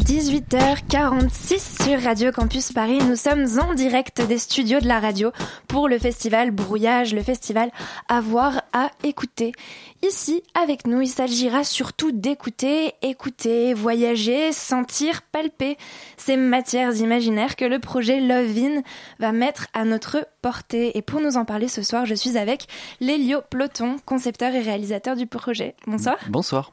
18h46 sur Radio Campus Paris. Nous sommes en direct des studios de la radio pour le festival Brouillage, le festival à voir, à écouter. Ici, avec nous, il s'agira surtout d'écouter, écouter, voyager, sentir, palper ces matières imaginaires que le projet Love In va mettre à notre portée. Et pour nous en parler ce soir, je suis avec Lélio Ploton, concepteur et réalisateur du projet. Bonsoir. Bonsoir.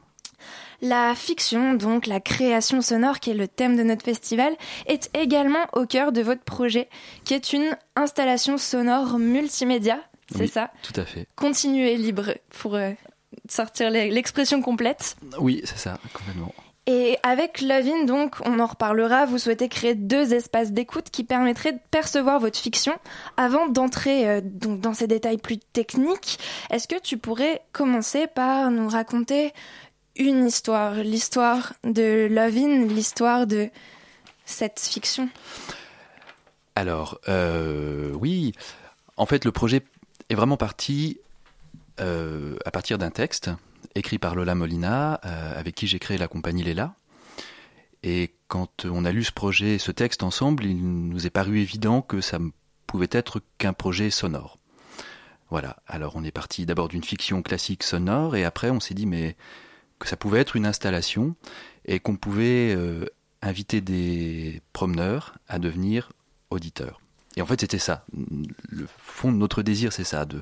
La fiction, donc la création sonore qui est le thème de notre festival, est également au cœur de votre projet, qui est une installation sonore multimédia, c'est ça Tout à fait. Continue et libre pour euh, sortir l'expression complète. Oui, c'est ça, complètement. Et avec Lovin, donc, on en reparlera, vous souhaitez créer deux espaces d'écoute qui permettraient de percevoir votre fiction. Avant d'entrer euh, dans ces détails plus techniques, est-ce que tu pourrais commencer par nous raconter une histoire, l'histoire de Lovin, l'histoire de cette fiction Alors, euh, oui, en fait, le projet est vraiment parti euh, à partir d'un texte écrit par Lola Molina, euh, avec qui j'ai créé la compagnie Léla. Et quand on a lu ce projet, ce texte ensemble, il nous est paru évident que ça ne pouvait être qu'un projet sonore. Voilà, alors on est parti d'abord d'une fiction classique sonore, et après on s'est dit, mais que ça pouvait être une installation et qu'on pouvait euh, inviter des promeneurs à devenir auditeurs. Et en fait, c'était ça. Le fond de notre désir, c'est ça, de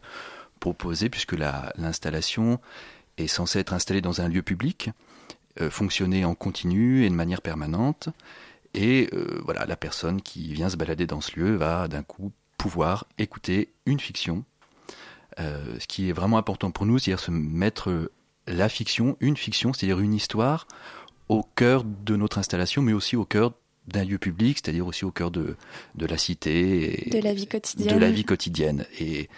proposer, puisque l'installation est censée être installée dans un lieu public, euh, fonctionner en continu et de manière permanente. Et euh, voilà, la personne qui vient se balader dans ce lieu va d'un coup pouvoir écouter une fiction. ce qui est vraiment important pour nous, c'est-à-dire se mettre la fiction, une fiction, c'est-à-dire une histoire au cœur de notre installation, mais aussi au cœur d'un lieu public, c'est-à-dire aussi au cœur de, de la cité. Et de la vie quotidienne. De la vie quotidienne. Et,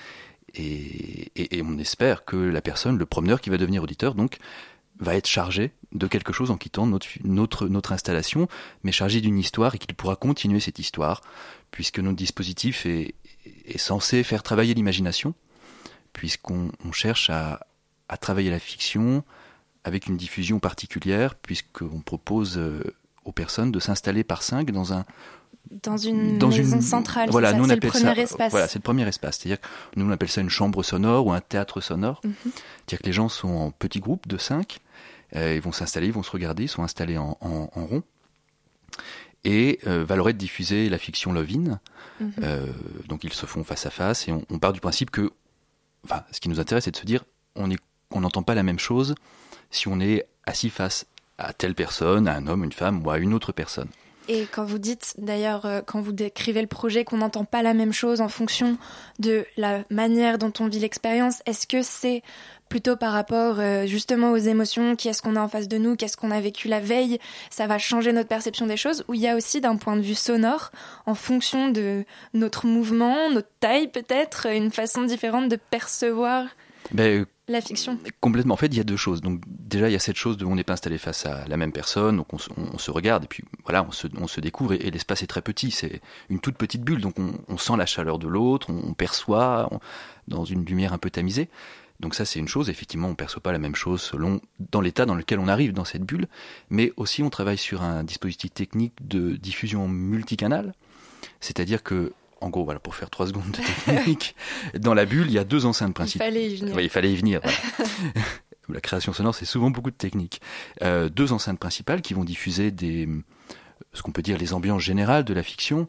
et, et, on espère que la personne, le promeneur qui va devenir auditeur, donc, va être chargé de quelque chose en quittant notre, notre, notre installation, mais chargé d'une histoire et qu'il pourra continuer cette histoire, puisque notre dispositif est, est censé faire travailler l'imagination, puisqu'on cherche à, à travailler la fiction avec une diffusion particulière, puisqu'on propose euh, aux personnes de s'installer par cinq dans un dans une dans maison une, centrale. Voilà, c'est le premier espace. Voilà, c'est le premier espace. C'est-à-dire que nous on appelle ça une chambre sonore ou un théâtre sonore. Mhm. C'est-à-dire que les gens sont en petits groupes de cinq, euh, ils vont s'installer, ils vont se regarder, ils sont installés en, en, rond. Et euh, va leur être diffusée la fiction Lovin. Mhm. Euh, donc ils se font face à face et on, on part du principe que, enfin, ce qui nous intéresse, c'est de se dire, on est on n'entend pas la même chose si on est assis face à telle personne, à un homme, une femme ou à une autre personne. Et quand vous dites, d'ailleurs, euh, quand vous décrivez le projet, qu'on n'entend pas la même chose en fonction de la manière dont on vit l'expérience, est-ce que c'est plutôt par rapport euh, justement aux émotions, qui est-ce qu'on a en face de nous, qu'est-ce qu'on a vécu la veille, ça va changer notre perception des choses, ou il y a aussi d'un point de vue sonore, en fonction de notre mouvement, notre taille peut-être, une façon différente de percevoir? Ben, la fiction Complètement. En fait, il y a deux choses. Donc, déjà, il y a cette chose de on n'est pas installé face à la même personne, donc on, se regarde, et puis voilà, on se, découvre, et, l'espace est très petit. C'est une toute petite bulle, donc on, sent la chaleur de l'autre, on, perçoit dans une lumière un peu tamisée. Donc ça, c'est une chose. Effectivement, on ne perçoit pas la même chose selon dans l'état dans lequel on arrive dans cette bulle, mais aussi on travaille sur un dispositif technique de diffusion multicanal, c'est-à-dire que en gros, voilà, pour faire trois secondes de technique, dans la bulle, il y a deux enceintes principales. Il fallait y venir. il fallait y venir. la création sonore, c'est souvent beaucoup de technique. Euh, deux enceintes principales qui vont diffuser des, ce qu'on peut dire les ambiances générales de la fiction.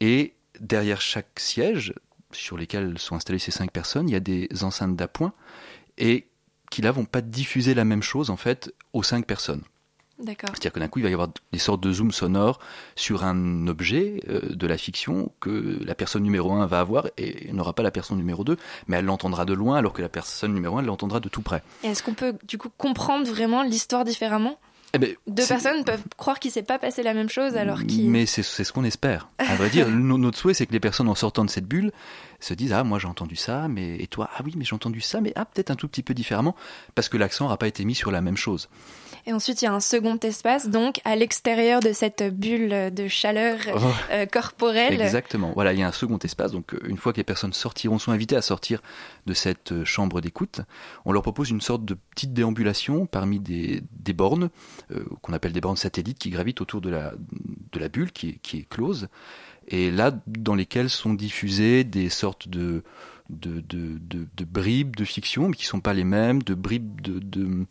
Et derrière chaque siège, sur lesquels sont installées ces cinq personnes, il y a des enceintes d'appoint et qui là vont pas diffuser la même chose en fait aux cinq personnes. C'est-à-dire que d'un coup, il va y avoir des sortes de zoom sonores sur un objet euh, de la fiction que la personne numéro 1 va avoir et n'aura pas la personne numéro 2, mais elle l'entendra de loin alors que la personne numéro 1 l'entendra de tout près. est-ce qu'on peut du coup comprendre vraiment l'histoire différemment? Eh ben, Deux personnes peuvent croire qu'il s'est pas passé la même chose alors qu'il... Mais c'est ce qu'on espère. À vrai dire, notre souhait, c'est que les personnes en sortant de cette bulle se disent ah moi j'ai entendu ça, mais et toi ah oui mais j'ai entendu ça, mais ah peut-être un tout petit peu différemment parce que l'accent n'aura pas été mis sur la même chose. Et ensuite, il y a un second espace, donc à l'extérieur de cette bulle de chaleur oh. euh, corporelle. Exactement. Voilà, il y a un second espace. Donc, euh, une fois que les personnes sortiront, sont invitées à sortir de cette euh, chambre d'écoute, on leur propose une sorte de petite déambulation parmi des, des bornes, qu'on appelle des bornes satellites, qui gravitent autour de la, de la bulle qui qui est close. Et là, dans lesquelles sont diffusées des sortes de de, de, de, bribes de fiction, mais qui ne sont pas les mêmes, de bribes de,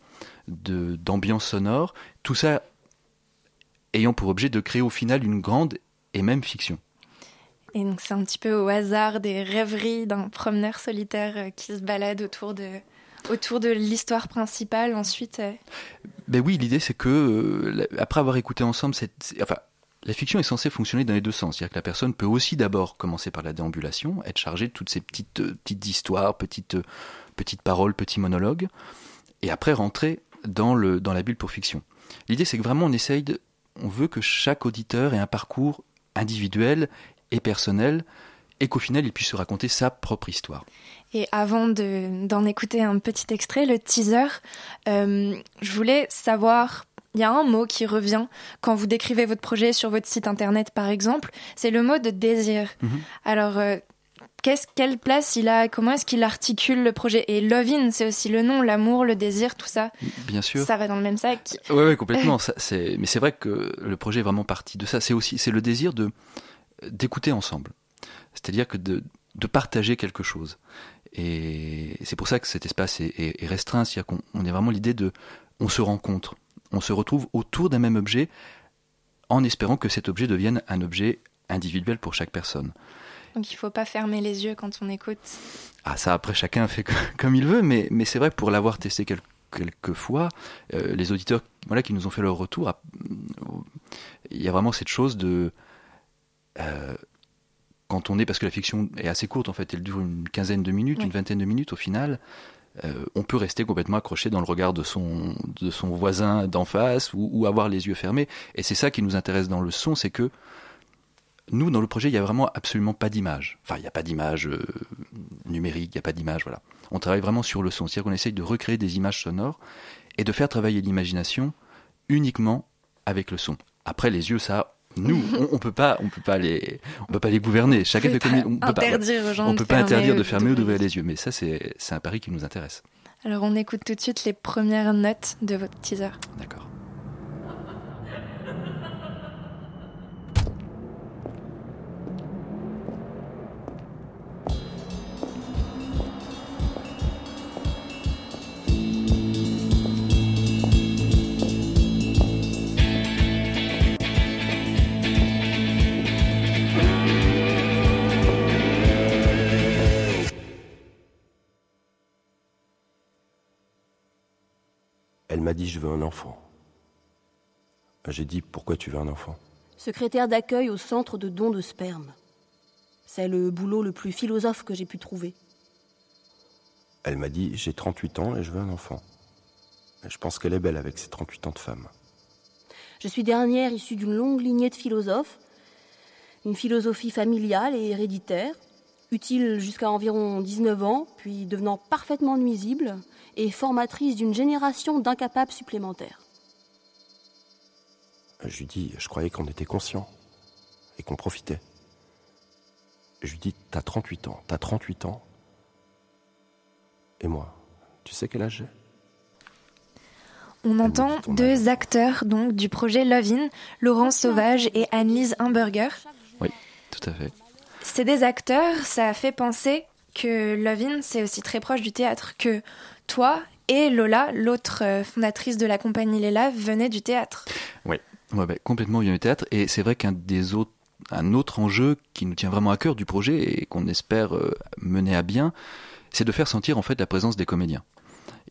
d'ambiance sonore, tout ça ayant pour objet de créer au final une grande et même fiction. Et donc c'est un petit peu au hasard des rêveries d'un promeneur solitaire euh, qui se balade autour de, autour de l'histoire principale ensuite. Euh. Ben oui, l'idée c'est que euh, après avoir écouté ensemble cette, enfin la fiction est censée fonctionner dans les deux sens. C'est-à-dire que la personne peut aussi d'abord commencer par la déambulation, être chargée de toutes ces petites, euh, petites histoires, petites, euh, petites paroles, petits monologues, et après rentrer dans, le, dans la bulle pour fiction. L'idée, c'est que vraiment on essaye de, on veut que chaque auditeur ait un parcours individuel et personnel, et qu'au final, il puisse se raconter sa propre histoire. Et avant d'en écouter un petit extrait, le teaser, euh, je voulais savoir il y a un mot qui revient quand vous décrivez votre projet sur votre site internet, par exemple, c'est le mot de désir. Mhm. Alors, euh, quelle place il a Comment est-ce qu'il articule le projet? Et Lovin, c'est aussi le nom, l'amour, le désir, tout ça. Bien sûr. Ça va dans le même sac. Oui, ouais, complètement. mais c'est vrai que le projet est vraiment parti de ça. C'est aussi c'est le désir de d'écouter ensemble. C'est-à-dire que de, de partager quelque chose. Et c'est pour ça que cet espace est, est restreint. C'est-à-dire qu'on est vraiment l'idée de on se rencontre on se retrouve autour d'un même objet en espérant que cet objet devienne un objet individuel pour chaque personne. Donc il ne faut pas fermer les yeux quand on écoute. Ah ça après chacun fait comme il veut, mais, mais c'est vrai pour l'avoir testé quelques, fois, euh, les auditeurs voilà, qui nous ont fait leur retour, il y a vraiment cette chose de... Euh, quand on est, parce que la fiction est assez courte en fait, elle dure une quinzaine de minutes, une vingtaine de minutes au final, euh, on peut rester complètement accroché dans le regard de son, de son voisin d'en face ou, avoir les yeux fermés. Et c'est ça qui nous intéresse dans le son, c'est que nous, dans le projet, il n'y a vraiment absolument pas d'image. Enfin, il n'y a pas d'image euh, numérique, il n'y a pas d'image, voilà. On travaille vraiment sur le son. C'est-à-dire qu'on essaye de recréer des images sonores et de faire travailler l'imagination uniquement avec le son. Après, les yeux, ça, nous, on, ne peut pas, on peut pas les, on peut pas les gouverner. Chacun fait comme on peut interdire pas, aux gens on peut pas interdire de fermer ou d'ouvrir les yeux. Mais ça, c'est, c'est un pari qui nous intéresse. Alors, on écoute tout de suite les premières notes de votre teaser. D'accord. Dit je veux un enfant. J'ai dit pourquoi tu veux un enfant? Secrétaire d'accueil au centre de dons de sperme. C'est le boulot le plus philosophe que j'ai pu trouver. Elle m'a dit j'ai 38 ans et je veux un enfant. Je pense qu'elle est belle avec ses 38 ans de femme. Je suis dernière issue d'une longue lignée de philosophes, une philosophie familiale et héréditaire, utile jusqu'à environ 19 ans, puis devenant parfaitement nuisible, et formatrice d'une génération d'incapables supplémentaires. Je lui dis, je croyais qu'on était conscient et qu'on profitait. Je lui dis, t'as 38 ans, t'as 38 ans. Et moi, tu sais quel âge j'ai? On entend deux acteurs donc du projet Love In, Laurent Sauvage et Annelise Hamburger. Oui, tout à fait. C'est des acteurs, ça fait penser que Love In, c'est aussi très proche du théâtre, que toi et Lola, l'autre euh, fondatrice de la compagnie Léla, venaient du théâtre. Oui, ouais, bah, complètement vient du théâtre. Et c'est vrai qu'un des autres, un autre enjeu qui nous tient vraiment à cœur du projet et qu'on espère euh, mener à bien, c'est de faire sentir en fait la présence des comédiens.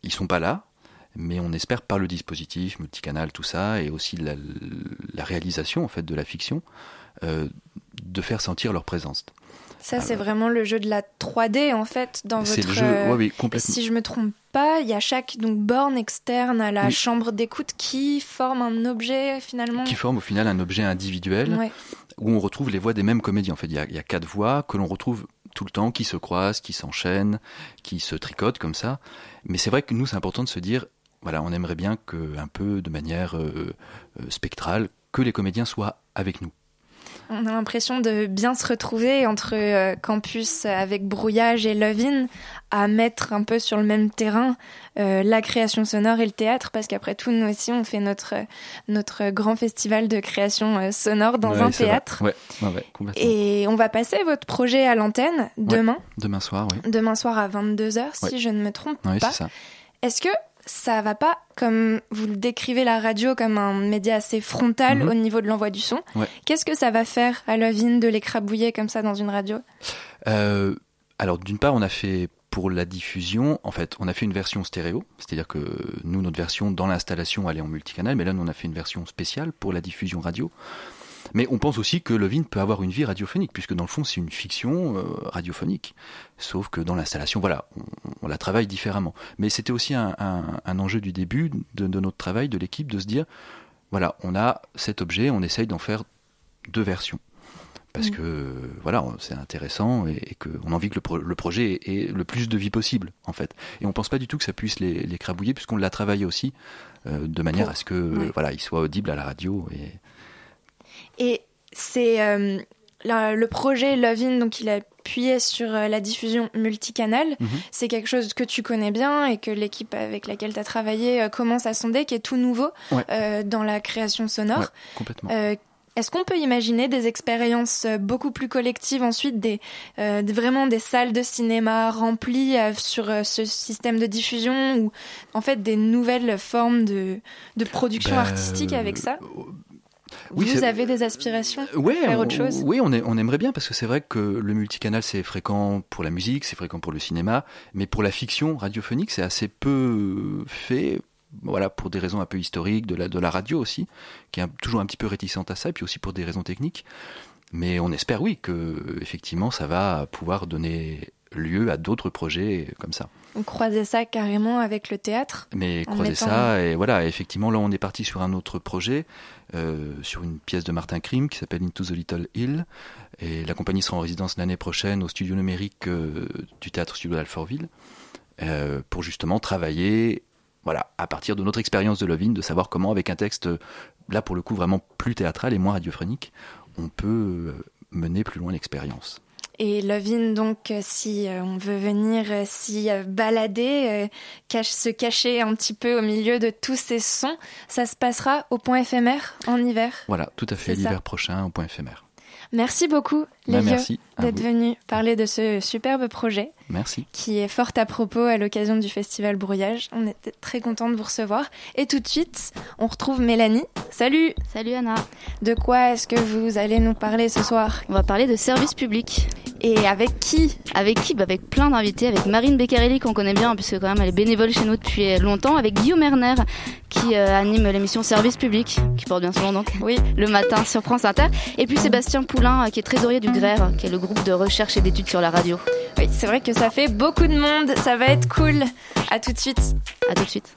Ils sont pas là, mais on espère par le dispositif multicanal, tout ça, et aussi la, réalisation en fait de la fiction, euh, de faire sentir leur présence. Ça, c'est vraiment le jeu de la 3D, en fait, dans C'est votre... le jeu, euh, ouais, oui, complètement. Si je me trompe pas, il y a chaque donc borne externe à la Oui. chambre d'écoute qui forme un objet finalement. Qui forme au final un objet individuel Ouais. où on retrouve les voix des mêmes comédiens. En fait, il y a, il y a quatre voix que l'on retrouve tout le temps, qui se croisent, qui s'enchaînent, qui se tricotent comme ça. Mais c'est vrai que nous, c'est important de se dire, voilà, on aimerait bien que, un peu de manière euh, euh, spectrale, que les comédiens soient avec nous. On a l'impression de bien se retrouver entre euh, campus avec brouillage et Love-In, à mettre un peu sur le même terrain euh, la création sonore et le théâtre, parce qu'après tout, nous aussi, on fait notre, notre grand festival de création euh, sonore dans Ouais, un théâtre. Ouais, ouais. Et on va passer votre projet à l'antenne demain, Demain soir, oui. demain soir à 22h, si je ne me trompe Oui, pas. c'est ça. Est-ce que ça va pas, comme vous le décrivez la radio comme un média assez frontal Mhm. au niveau de l'envoi du son Ouais. Qu'est-ce que ça va faire à Love-In de l'écrabouiller comme ça dans une radio? Euh, alors, d'une part, on a fait pour la diffusion, en fait, on a fait une version stéréo, c'est-à-dire que nous, notre version dans l'installation, elle est en multicanal, mais là, nous, on a fait une version spéciale pour la diffusion radio. Mais on pense aussi que Levin peut avoir une vie radiophonique, puisque dans le fond, c'est une fiction euh, radiophonique. Sauf que dans l'installation, voilà, on, on la travaille différemment. Mais c'était aussi un, un- un enjeu du début de, de notre travail, de l'équipe, de se dire, voilà, on a cet objet, on essaye d'en faire deux versions. Parce Mm. que voilà, c'est intéressant et, et qu'on a envie que le, pro- le projet ait, le plus de vie possible, en fait. Et on pense pas du tout que ça puisse les, les crabouiller, puisqu'on l'a travaillé aussi euh, de manière Pour- à ce que voilà, il soit audible à la radio. Et Et c'est euh, le projet Love-In, donc il a appuyé sur euh, la diffusion multicanal. Mhm. C'est quelque chose que tu connais bien et que l'équipe avec laquelle tu as travaillé euh, commence à sonder, qui est tout nouveau Ouais. dans la création sonore. Ouais, complètement. Est-ce qu'on peut imaginer des expériences beaucoup plus collectives ensuite, des, euh, vraiment des salles de cinéma remplies euh, sur euh, ce système de diffusion ou en fait des nouvelles formes de, de production Ben, artistique avec ça? Oui, Vous avez des aspirations Ouais, faire autre on- chose? Oui, on, est- on aimerait bien parce que c'est vrai que le multicanal c'est fréquent pour la musique, c'est fréquent pour le cinéma, mais pour la fiction radiophonique c'est assez peu fait. Voilà, pour des raisons un peu historiques, de la, de la radio aussi, qui est un- toujours un petit peu réticente à ça, et puis aussi pour des raisons techniques. Mais on espère, oui, que effectivement ça va pouvoir donner lieu à d'autres projets comme ça. On croisait ça carrément avec le théâtre. Mais mettant- ça, et voilà, effectivement, là on est parti sur un autre projet, euh, sur une pièce de Martin Krim qui s'appelle Into the Little Hill, et la compagnie sera en résidence l'année prochaine au studio numérique euh, du théâtre studio d'Alfortville, euh, pour justement travailler, voilà, à partir de notre expérience de Lovin, de savoir comment avec un texte, là pour le coup vraiment plus théâtral et moins radiophonique, on peut mener plus loin l'expérience. Et Love-In, donc, euh, si euh, on veut venir euh, s'y balader, cache, se cacher un petit peu au milieu de tous ces sons, ça se passera au point éphémère en hiver. Voilà, tout à fait, l'hiver prochain au point éphémère. Merci beaucoup, les merci à d'être venus parler de ce superbe projet Merci. qui est fort à propos à l'occasion du festival Brouillage. On était très content de vous recevoir. Et tout de suite, on retrouve Mélanie. Salut Salut Anna. De quoi est-ce que vous allez nous parler ce soir? On va parler de service public. Et avec qui? Avec qui? Bah Avec plein d'invités. Avec Marine Beccarelli qu'on connaît bien puisque quand même elle est bénévole chez nous depuis longtemps. Avec Guillaume Erner qui euh, anime l'émission Service public, qui porte bien son nom donc. Oui. Le matin sur France Inter. Et puis Sébastien Poulain euh, qui est trésorier du GRER, qui est le groupe de recherche et d'études sur la radio. Oui, c'est vrai que ça fait beaucoup de monde. Ça va être cool. À tout de suite. À tout de suite.